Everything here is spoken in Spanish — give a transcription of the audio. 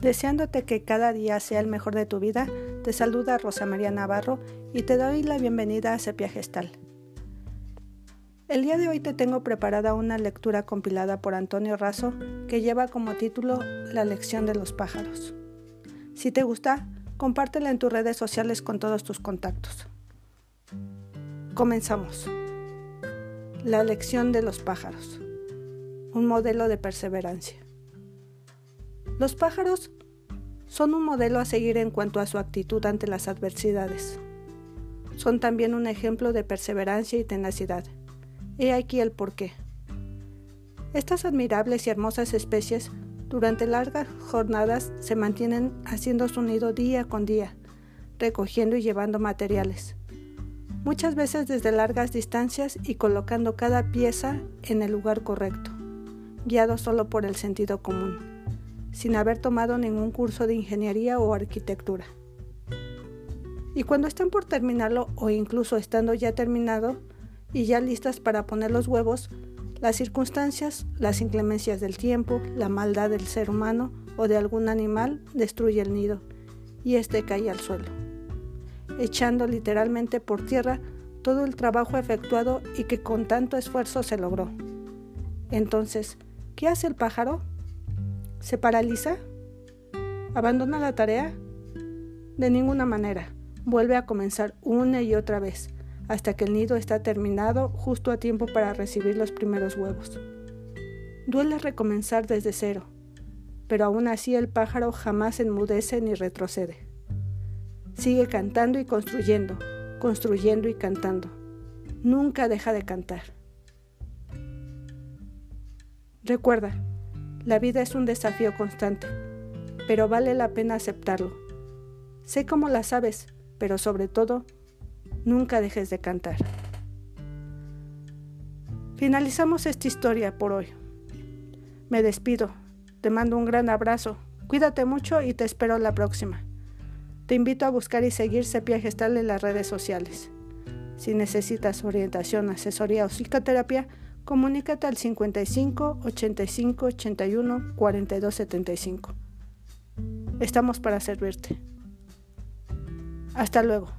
Deseándote que cada día sea el mejor de tu vida, te saluda Rosa María Navarro y te doy la bienvenida a Sepia Gestal. El día de hoy te tengo preparada una lectura compilada por Antonio Razo que lleva como título La lección de los pájaros. Si te gusta, compártela en tus redes sociales con todos tus contactos. Comenzamos. La lección de los pájaros. Un modelo de perseverancia. Los pájaros son un modelo a seguir en cuanto a su actitud ante las adversidades. Son también un ejemplo de perseverancia y tenacidad. He aquí el porqué. Estas admirables y hermosas especies durante largas jornadas se mantienen haciendo su nido día con día, recogiendo y llevando materiales, muchas veces desde largas distancias y colocando cada pieza en el lugar correcto, guiados solo por el sentido común sin haber tomado ningún curso de ingeniería o arquitectura. Y cuando están por terminarlo o incluso estando ya terminado y ya listas para poner los huevos, las circunstancias, las inclemencias del tiempo, la maldad del ser humano o de algún animal destruye el nido y éste cae al suelo, echando literalmente por tierra todo el trabajo efectuado y que con tanto esfuerzo se logró. Entonces, ¿qué hace el pájaro? ¿Se paraliza? ¿Abandona la tarea? De ninguna manera. Vuelve a comenzar una y otra vez, hasta que el nido está terminado justo a tiempo para recibir los primeros huevos. Duele recomenzar desde cero, pero aún así el pájaro jamás enmudece ni retrocede. Sigue cantando y construyendo, construyendo y cantando. Nunca deja de cantar. Recuerda, la vida es un desafío constante, pero vale la pena aceptarlo. Sé cómo la sabes, pero sobre todo, nunca dejes de cantar. Finalizamos esta historia por hoy. Me despido, te mando un gran abrazo, cuídate mucho y te espero la próxima. Te invito a buscar y seguir Sepia Gestal en las redes sociales. Si necesitas orientación, asesoría o psicoterapia, comunícate al 55 85 81 42 75. Estamos para servirte. Hasta luego.